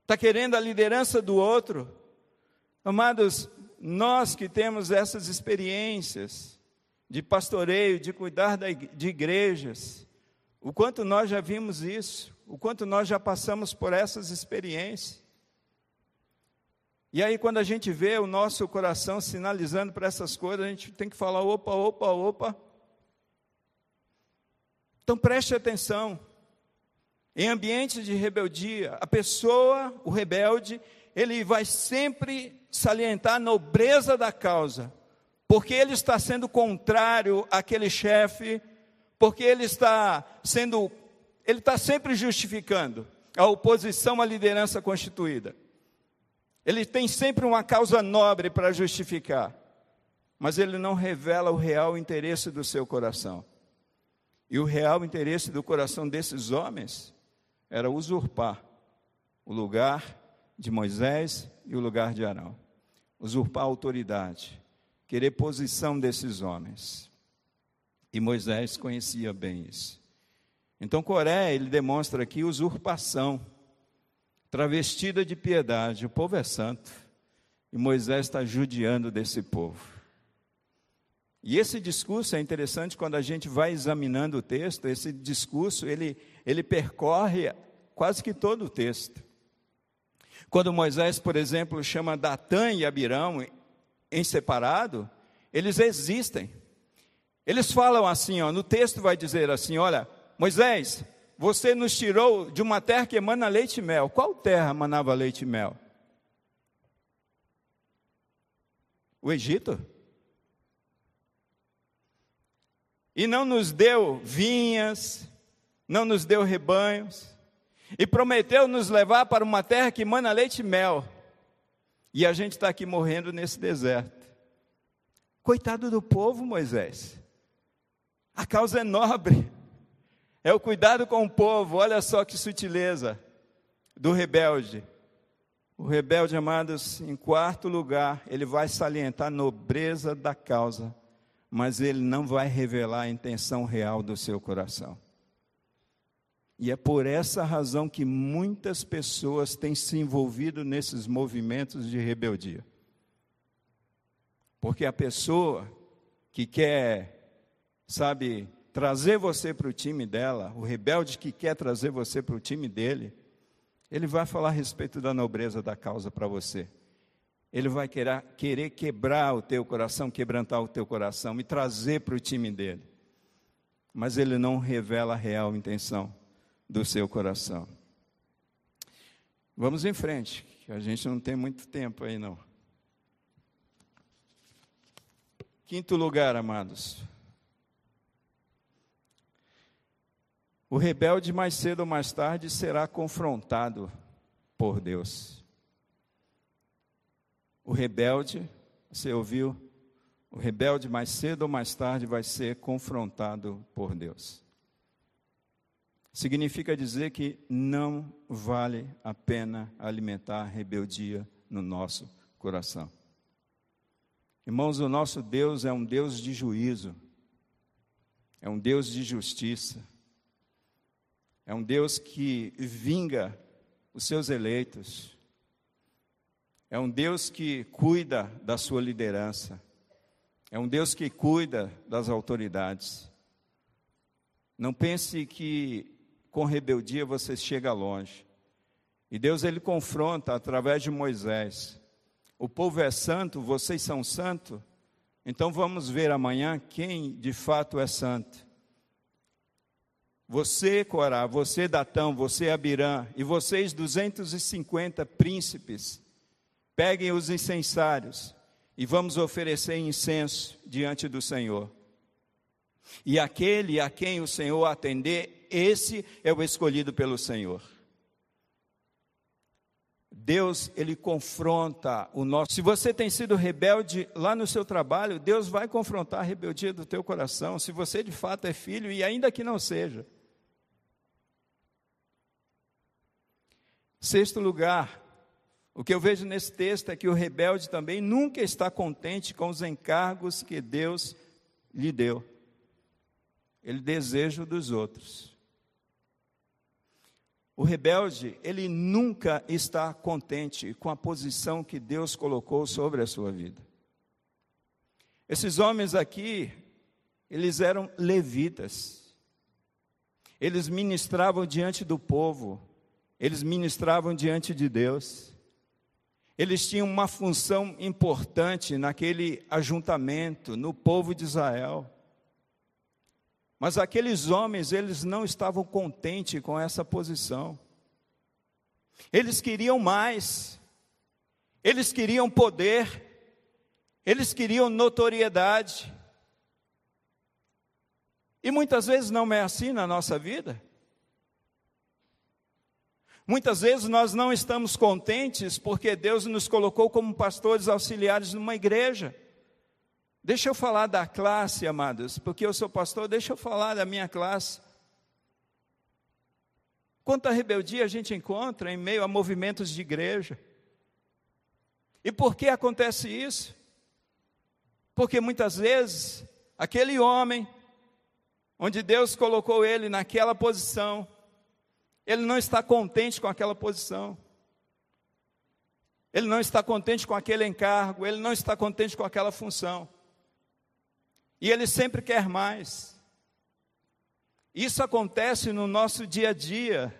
está querendo a liderança do outro. Amados, nós que temos essas experiências de pastoreio, de cuidar de igrejas, o quanto nós já vimos isso, o quanto nós já passamos por essas experiências. E aí, quando a gente vê o nosso coração sinalizando para essas coisas, a gente tem que falar: opa, opa, opa. Então preste atenção. Em ambientes de rebeldia, a pessoa, o rebelde, ele vai sempre salientar a nobreza da causa, porque ele está sendo contrário àquele chefe, porque ele está sendo, ele está sempre justificando a oposição à liderança constituída. Ele tem sempre uma causa nobre para justificar, mas ele não revela o real interesse do seu coração. E o real interesse do coração desses homens era usurpar o lugar de Moisés e o lugar de Arão. Usurpar a autoridade, querer posição desses homens. E Moisés conhecia bem isso. Então, Coré, ele demonstra aqui usurpação, travestida de piedade. O povo é santo. E Moisés está judiando desse povo. E esse discurso é interessante quando a gente vai examinando o texto, esse discurso, ele, ele percorre quase que todo o texto. Quando Moisés, por exemplo, chama Datã e Abirão em separado, eles existem. Eles falam assim, ó, no texto vai dizer assim: olha, Moisés, você nos tirou de uma terra que emana leite e mel. Qual terra manava leite e mel? O Egito? E não nos deu vinhas, não nos deu rebanhos, e prometeu nos levar para uma terra que mana leite e mel. E a gente está aqui morrendo nesse deserto. Coitado do povo, Moisés. A causa é nobre. É o cuidado com o povo. Olha só que sutileza do rebelde. O rebelde, amados, em quarto lugar, ele vai salientar a nobreza da causa, mas ele não vai revelar a intenção real do seu coração. E é por essa razão que muitas pessoas têm se envolvido nesses movimentos de rebeldia. Porque a pessoa que quer, sabe, trazer você para o time dela, o rebelde que quer trazer você para o time dele, ele vai falar a respeito da nobreza da causa para você. Ele vai querer, querer quebrar o teu coração, quebrantar o teu coração e trazer para o time dele. Mas ele não revela a real intenção do seu coração. Vamos em frente, que a gente não tem muito tempo aí não. Quinto lugar, amados. O rebelde, mais cedo ou mais tarde, será confrontado por Deus. O rebelde, você ouviu? O rebelde, mais cedo ou mais tarde, vai ser confrontado por Deus. Significa dizer que não vale a pena alimentar a rebeldia no nosso coração. Irmãos, o nosso Deus é um Deus de juízo, é um Deus de justiça, é um Deus que vinga os seus eleitos, é um Deus que cuida da sua liderança, é um Deus que cuida das autoridades. Não pense que com rebeldia você chega longe. E Deus ele confronta através de Moisés. O povo é santo, vocês são santos. Então vamos ver amanhã quem de fato é santo. Você, Corá, você, Datão, você, Abirã, e vocês, 250 príncipes, peguem os incensários e vamos oferecer incenso diante do Senhor. E aquele a quem o Senhor atender, esse é o escolhido pelo Senhor. Deus, ele confronta o nosso. Se você tem sido rebelde lá no seu trabalho, Deus vai confrontar a rebeldia do teu coração. Se você de fato é filho, e ainda que não seja. Sexto lugar, o que eu vejo nesse texto é que o rebelde também nunca está contente com os encargos que Deus lhe deu. Ele deseja dos outros. O rebelde, ele nunca está contente com a posição que Deus colocou sobre a sua vida. Esses homens aqui, eles eram levitas. Eles ministravam diante do povo, eles ministravam diante de Deus. Eles tinham uma função importante naquele ajuntamento, no povo de Israel. Mas aqueles homens, eles não estavam contentes com essa posição. Eles queriam mais. Eles queriam poder. Eles queriam notoriedade. E muitas vezes não é assim na nossa vida. Muitas vezes nós não estamos contentes porque Deus nos colocou como pastores auxiliares numa igreja. Deixa eu falar da classe, amados, porque eu sou pastor, deixa eu falar da minha classe. Quanta rebeldia a gente encontra em meio a movimentos de igreja. E por que acontece isso? Porque muitas vezes aquele homem, onde Deus colocou ele naquela posição, ele não está contente com aquela posição. Ele não está contente com aquele encargo, ele não está contente com aquela função. E ele sempre quer mais. Isso acontece no nosso dia a dia.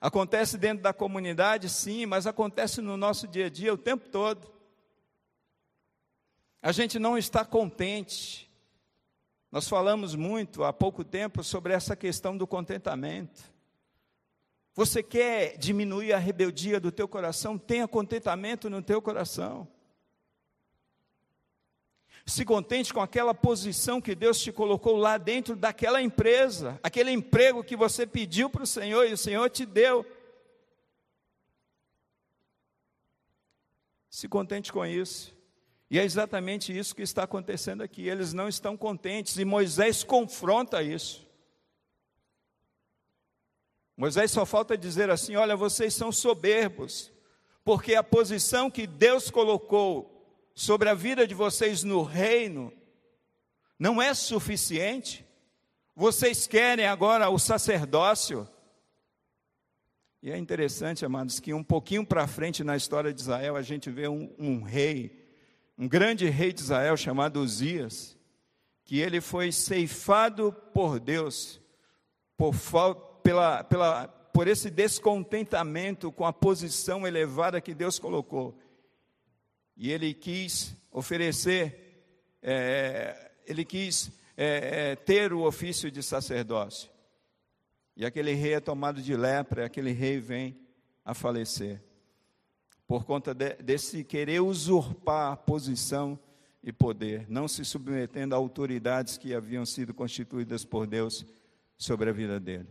Acontece dentro da comunidade, sim, mas acontece no nosso dia a dia o tempo todo. A gente não está contente. Nós falamos muito há pouco tempo sobre essa questão do contentamento. Você quer diminuir a rebeldia do teu coração? Tenha contentamento no teu coração. Se contente com aquela posição que Deus te colocou lá dentro daquela empresa, aquele emprego que você pediu para o Senhor e o Senhor te deu. Se contente com isso. E é exatamente isso que está acontecendo aqui. Eles não estão contentes e Moisés confronta isso. Moisés só falta dizer assim: olha, vocês são soberbos, porque a posição que Deus colocou sobre a vida de vocês no reino não é suficiente. Vocês querem agora o sacerdócio. E é interessante, amados, que um pouquinho para frente na história de Israel a gente vê um, um rei, um grande rei de Israel chamado Uzias, que ele foi ceifado por Deus por, pela, pela, por esse descontentamento com a posição elevada que Deus colocou e ele quis oferecer, é, ele quis é, é, ter o ofício de sacerdócio. E aquele rei é tomado de lepra, aquele rei vem a falecer, por conta de, desse querer usurpar a posição e poder, não se submetendo a autoridades que haviam sido constituídas por Deus sobre a vida dele.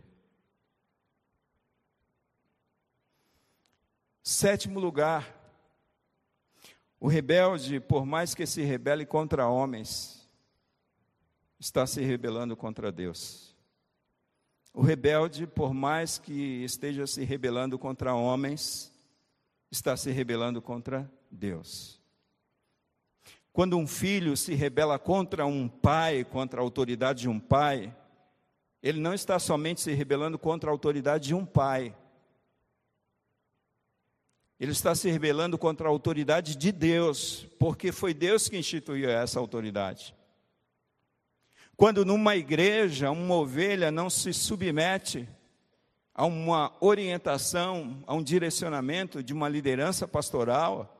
Sétimo lugar, o rebelde, por mais que se rebele contra homens, está se rebelando contra Deus. O rebelde, por mais que esteja se rebelando contra homens, está se rebelando contra Deus. Quando um filho se rebela contra um pai, contra a autoridade de um pai, ele não está somente se rebelando contra a autoridade de um pai, ele está se rebelando contra a autoridade de Deus, porque foi Deus que instituiu essa autoridade. Quando numa igreja uma ovelha não se submete a uma orientação, a um direcionamento de uma liderança pastoral,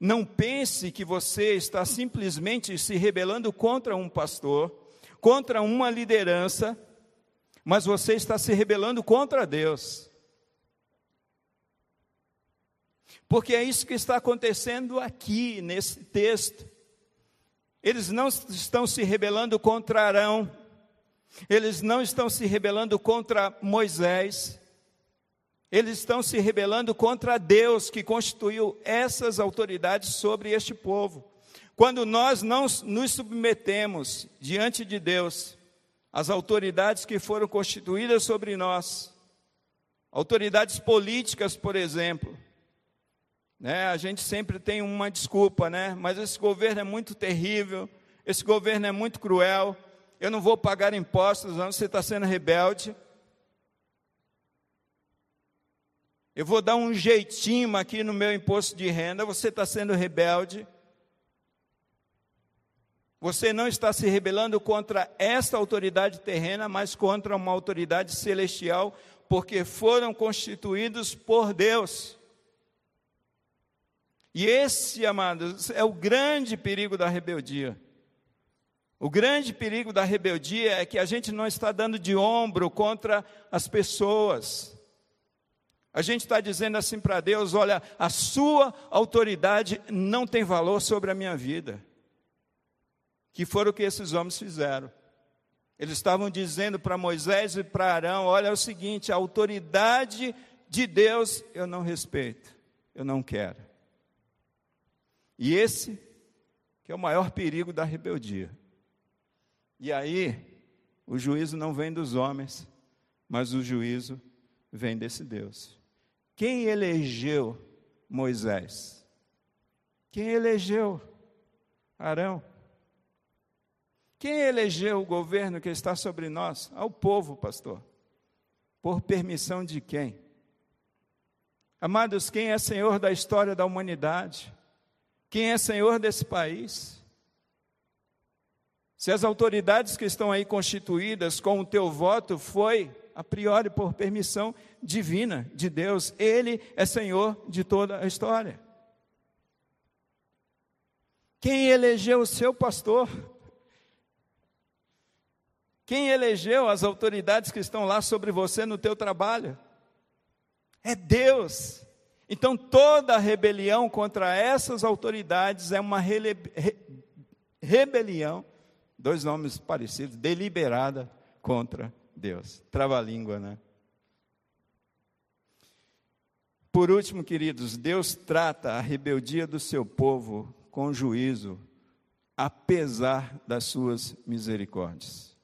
não pense que você está simplesmente se rebelando contra um pastor, contra uma liderança, mas você está se rebelando contra Deus. Porque é isso que está acontecendo aqui nesse texto. Eles não estão se rebelando contra Arão, eles não estão se rebelando contra Moisés, eles estão se rebelando contra Deus que constituiu essas autoridades sobre este povo. Quando nós não nos submetemos diante de Deus, às autoridades que foram constituídas sobre nós, autoridades políticas, por exemplo, né? A gente sempre tem uma desculpa, né? Mas esse governo é muito terrível, esse governo é muito cruel. Eu não vou pagar impostos, não, você está sendo rebelde. Eu vou dar um jeitinho aqui no meu imposto de renda, você está sendo rebelde. Você não está se rebelando contra esta autoridade terrena, mas contra uma autoridade celestial, porque foram constituídos por Deus. E esse, amados, é o grande perigo da rebeldia. O grande perigo da rebeldia é que a gente não está dando de ombro contra as pessoas. A gente está dizendo assim para Deus: olha, a sua autoridade não tem valor sobre a minha vida. Que foi o que esses homens fizeram. Eles estavam dizendo para Moisés e para Arão: olha, é o seguinte, a autoridade de Deus eu não respeito, eu não quero. E esse que é o maior perigo da rebeldia. E aí, o juízo não vem dos homens, mas o juízo vem desse Deus. Quem elegeu Moisés? Quem elegeu Arão? Quem elegeu o governo que está sobre nós? Ao povo, pastor. Por permissão de quem? Amados, quem é Senhor da história da humanidade? Quem é senhor desse país? Se as autoridades que estão aí constituídas com o teu voto foi a priori por permissão divina de Deus, ele é senhor de toda a história. Quem elegeu o seu pastor? Quem elegeu as autoridades que estão lá sobre você no teu trabalho? É Deus. Então, toda rebelião contra essas autoridades é uma rele, re, rebelião, dois nomes parecidos, deliberada contra Deus. Trava-língua, né? Por último, queridos, Deus trata a rebeldia do seu povo com juízo, apesar das suas misericórdias.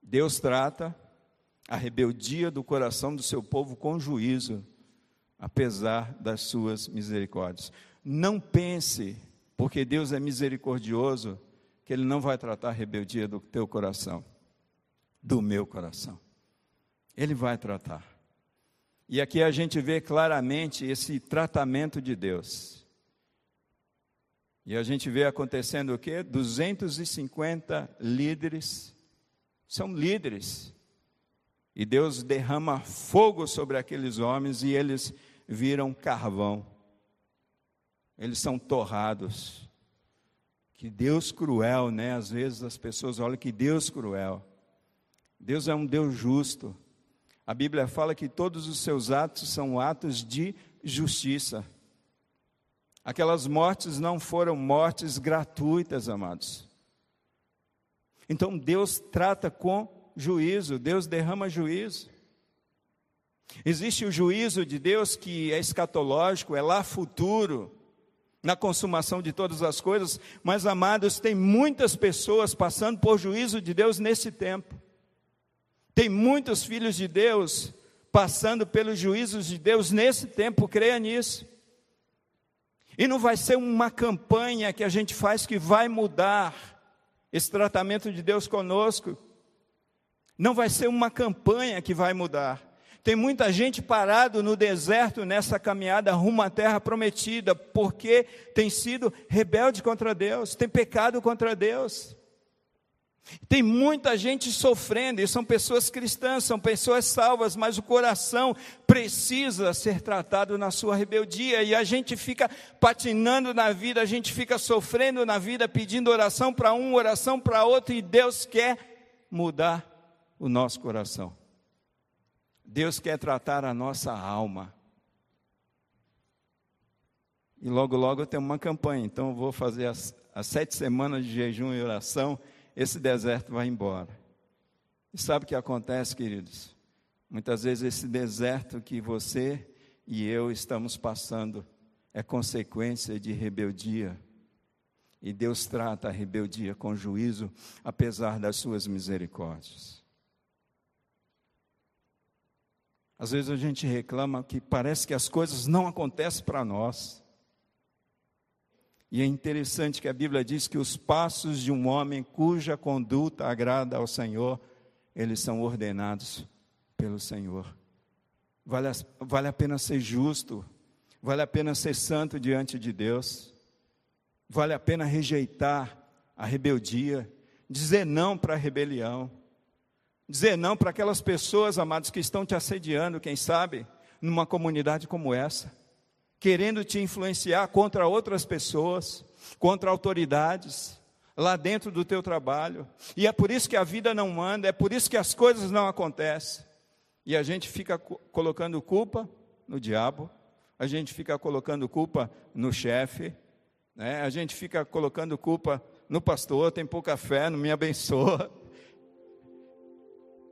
Deus trata a rebeldia do coração do seu povo com juízo, apesar das suas misericórdias. Não pense, porque Deus é misericordioso, que Ele não vai tratar a rebeldia do teu coração, do meu coração. Ele vai tratar. E aqui a gente vê claramente esse tratamento de Deus. E a gente vê acontecendo o quê? 250 líderes, são líderes. E Deus derrama fogo sobre aqueles homens e eles viram carvão. Eles são torrados. Que Deus cruel, né? Às vezes as pessoas olham que Deus cruel. Deus é um Deus justo. A Bíblia fala que todos os seus atos são atos de justiça. Aquelas mortes não foram mortes gratuitas, amados. Então Deus trata com juízo, Deus derrama juízo. Existe o juízo de Deus que é escatológico, é lá futuro, na consumação de todas as coisas, mas amados, tem muitas pessoas passando por juízo de Deus nesse tempo. Tem muitos filhos de Deus passando pelos juízos de Deus nesse tempo, creia nisso. E não vai ser uma campanha que a gente faz que vai mudar esse tratamento de Deus conosco. Não vai ser uma campanha que vai mudar. Tem muita gente parado no deserto nessa caminhada rumo à terra prometida, porque tem sido rebelde contra Deus, tem pecado contra Deus. Tem muita gente sofrendo, e são pessoas cristãs, são pessoas salvas, mas o coração precisa ser tratado na sua rebeldia, e a gente fica patinando na vida, a gente fica sofrendo na vida, pedindo oração para um, oração para outro, e Deus quer mudar o nosso coração. Deus quer tratar a nossa alma. E logo, logo eu tenho uma campanha, então eu vou fazer as, as sete semanas de jejum e oração, esse deserto vai embora. E sabe o que acontece, queridos? Muitas vezes esse deserto que você e eu estamos passando é consequência de rebeldia. E Deus trata a rebeldia com juízo, apesar das suas misericórdias. Às vezes a gente reclama que parece que as coisas não acontecem para nós. E é interessante que a Bíblia diz que os passos de um homem cuja conduta agrada ao Senhor, eles são ordenados pelo Senhor. Vale a, vale a pena ser justo, vale a pena ser santo diante de Deus, vale a pena rejeitar a rebeldia, dizer não para a rebelião Dizer não para aquelas pessoas, amados, que estão te assediando, quem sabe, numa comunidade como essa, querendo te influenciar contra outras pessoas, contra autoridades, lá dentro do teu trabalho. E é por isso que a vida não manda, é por isso que as coisas não acontecem. E a gente fica colocando culpa no diabo, a gente fica colocando culpa no chefe, né? a gente fica colocando culpa no pastor, tem pouca fé, não me abençoa.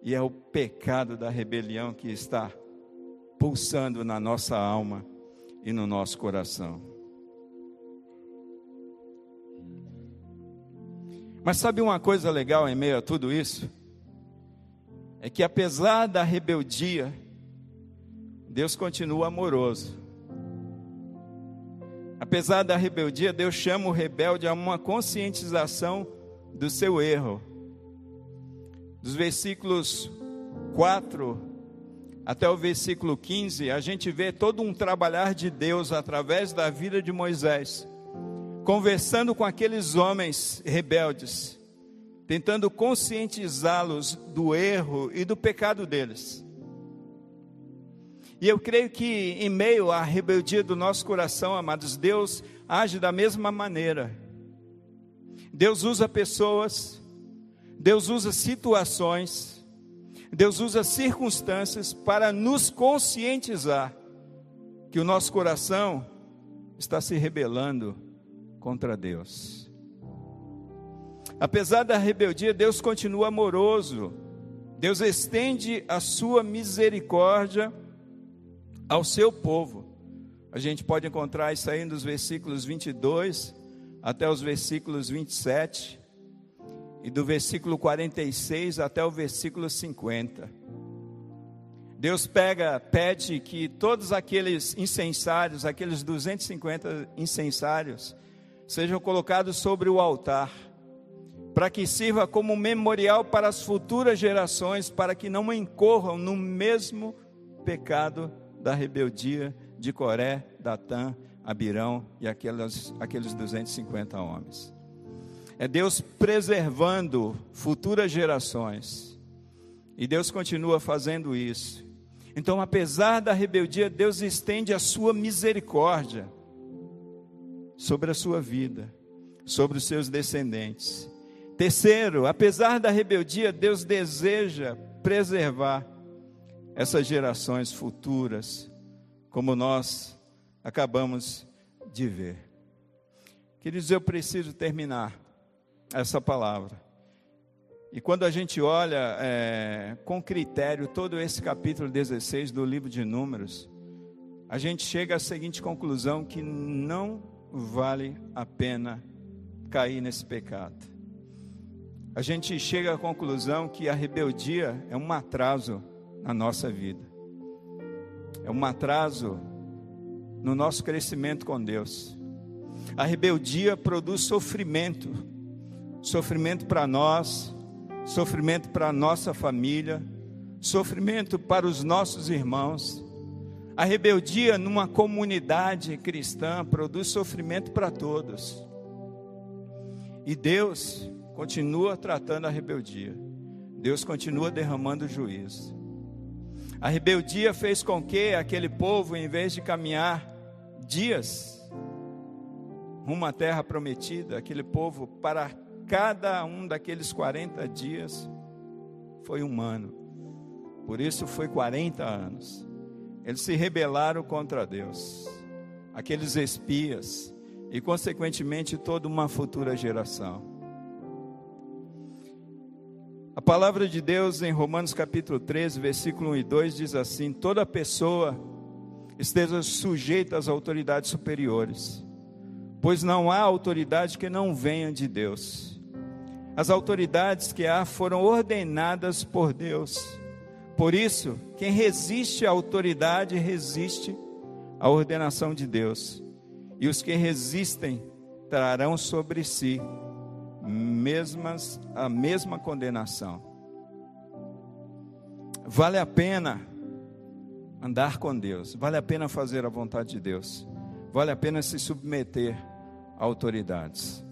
E é o pecado da rebelião que está pulsando na nossa alma e no nosso coração. Mas sabe uma coisa legal em meio a tudo isso? É que apesar da rebeldia, Deus continua amoroso. Apesar da rebeldia, Deus chama o rebelde a uma conscientização do seu erro dos versículos 4 até o versículo 15, a gente vê todo um trabalhar de Deus através da vida de Moisés, conversando com aqueles homens rebeldes, tentando conscientizá-los do erro e do pecado deles. E eu creio que em meio à rebeldia do nosso coração, amados, Deus age da mesma maneira. Deus usa pessoas, Deus usa situações, Deus usa circunstâncias para nos conscientizar que o nosso coração está se rebelando contra Deus. Apesar da rebeldia, Deus continua amoroso. Deus estende a sua misericórdia ao seu povo. A gente pode encontrar isso aí nos versículos 22 até os versículos 27 e do versículo 46 até o versículo 50. Deus pega, pede que todos aqueles incensários, aqueles 250 incensários, sejam colocados sobre o altar, para que sirva como memorial para as futuras gerações, para que não incorram no mesmo pecado da rebeldia de Coré, Datã, Abirão e aquelas, aqueles 250 homens. É Deus preservando futuras gerações. E Deus continua fazendo isso. Então, apesar da rebeldia, Deus estende a sua misericórdia sobre a sua vida, sobre os seus descendentes. Terceiro, apesar da rebeldia, Deus deseja preservar essas gerações futuras, como nós acabamos de ver. Queridos, eu preciso terminar essa palavra. E quando a gente olha é, com critério todo esse capítulo 16 do livro de Números, a gente chega à seguinte conclusão: que não vale a pena cair nesse pecado. A gente chega à conclusão que a rebeldia é um atraso na nossa vida, é um atraso no nosso crescimento com Deus. A rebeldia produz sofrimento, sofrimento para nós, sofrimento para nossa família, sofrimento para os nossos irmãos. A rebeldia numa comunidade cristã produz sofrimento para todos. E Deus continua tratando a rebeldia. Deus continua derramando juízo. A rebeldia fez com que aquele povo, em vez de caminhar dias rumo à terra prometida, aquele povo, para cada um daqueles 40 dias, foi um ano. Por isso foi 40 anos. Eles se rebelaram contra Deus, aqueles espias, e consequentemente toda uma futura geração. A palavra de Deus em Romanos capítulo 13, versículo 1 e 2 diz assim: Toda pessoa esteja sujeita às autoridades superiores, pois não há autoridade que não venha de Deus. As autoridades que há foram ordenadas por Deus. Por isso, quem resiste à autoridade resiste à ordenação de Deus. E os que resistem trarão sobre si mesmas a mesma condenação. Vale a pena andar com Deus, vale a pena fazer a vontade de Deus, vale a pena se submeter a autoridades.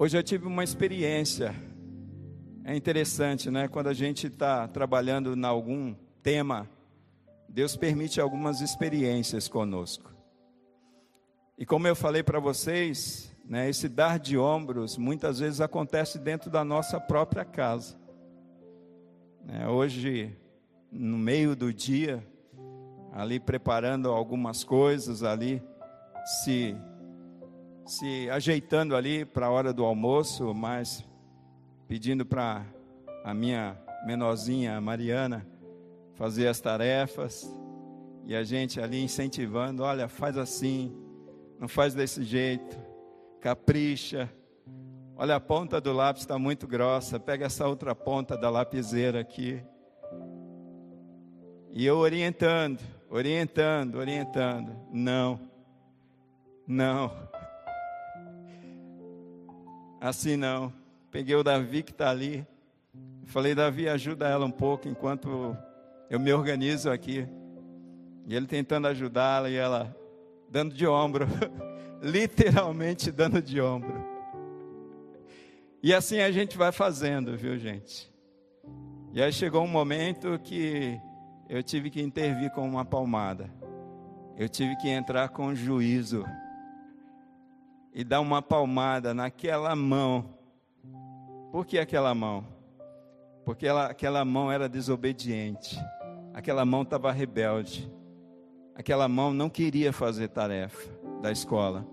Hoje eu tive uma experiência, é interessante, né? Quando a gente está trabalhando em algum tema, Deus permite algumas experiências conosco. E como eu falei para vocês, né, esse dar de ombros muitas vezes acontece dentro da nossa própria casa. É, hoje, no meio do dia, ali preparando algumas coisas ali, se se ajeitando ali para a hora do almoço, mas pedindo para a minha menorzinha, Mariana, fazer as tarefas, e a gente ali incentivando, olha, faz assim, não faz desse jeito, capricha. Olha, a ponta do lápis está muito grossa, pega essa outra ponta da lapiseira aqui. E eu orientando, orientando, orientando. Não, não. Assim não. Peguei o Davi que está ali. Falei, Davi, ajuda ela um pouco enquanto eu me organizo aqui. E ele tentando ajudá-la e ela dando de ombro. [laughs] Literalmente dando de ombro. E assim a gente vai fazendo, viu, gente? E aí chegou um momento que eu tive que intervir com uma palmada. Eu tive que entrar com juízo e dar uma palmada naquela mão. Por que aquela mão? Porque ela, aquela mão era desobediente, aquela mão estava rebelde, aquela mão não queria fazer tarefa da escola,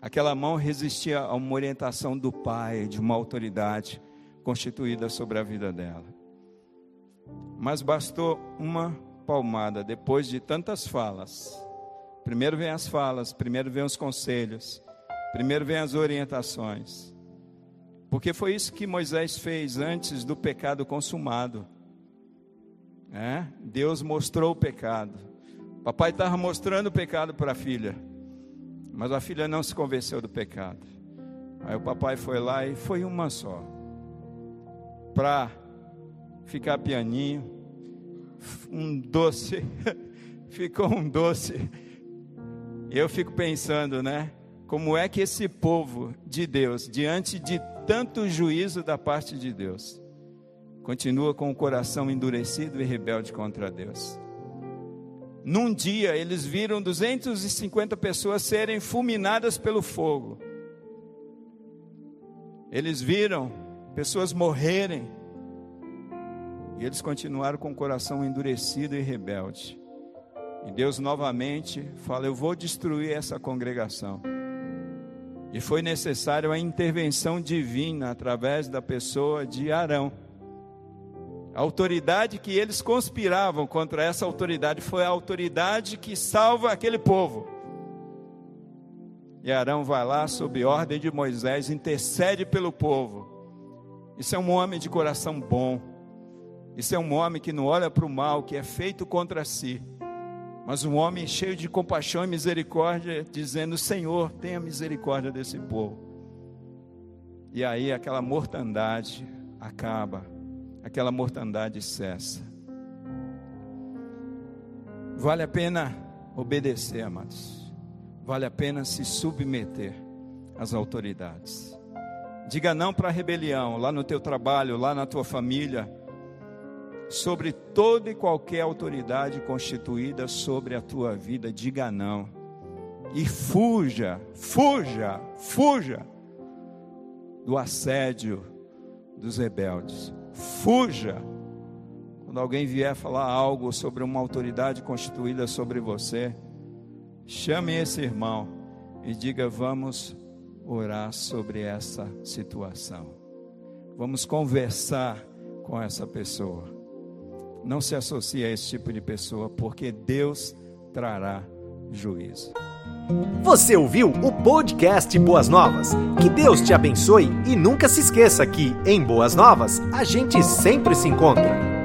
aquela mão resistia a uma orientação do pai, de uma autoridade constituída sobre a vida dela. Mas bastou uma palmada depois de tantas falas. Primeiro vem as falas, primeiro vem os conselhos, Primeiro vem as orientações. Porque foi isso que Moisés fez antes do pecado consumado. É? Deus mostrou o pecado. Papai estava mostrando o pecado para a filha. Mas a filha não se convenceu do pecado. Aí o papai foi lá e foi uma só. Para ficar pianinho. Um doce. [laughs] Ficou um doce. Eu fico pensando, né? Como é que esse povo de Deus, diante de tanto juízo da parte de Deus, continua com o coração endurecido e rebelde contra Deus? Num dia eles viram 250 pessoas serem fulminadas pelo fogo. Eles viram pessoas morrerem. E eles continuaram com o coração endurecido e rebelde. E Deus novamente fala: Eu vou destruir essa congregação. E foi necessário a intervenção divina através da pessoa de Arão. A autoridade que eles conspiravam contra essa autoridade foi a autoridade que salva aquele povo. E Arão vai lá, sob ordem de Moisés, intercede pelo povo. Isso é um homem de coração bom. Isso é um homem que não olha para o mal que é feito contra si, mas um homem cheio de compaixão e misericórdia, dizendo: Senhor, tenha misericórdia desse povo. E aí aquela mortandade acaba aquela mortandade cessa. Vale a pena obedecer, amados. Vale a pena se submeter às autoridades. Diga não para a rebelião, lá no teu trabalho, lá na tua família, sobre toda e qualquer autoridade constituída sobre a tua vida. Diga não. E fuja, fuja, fuja do assédio dos rebeldes. Fuja. Quando alguém vier falar algo sobre uma autoridade constituída sobre você, chame esse irmão e diga: Vamos orar sobre essa situação. Vamos conversar com essa pessoa. Não se associe a esse tipo de pessoa, porque Deus trará juízo. Você ouviu o podcast Boas Novas? Que Deus te abençoe e nunca se esqueça que, em Boas Novas, a gente sempre se encontra.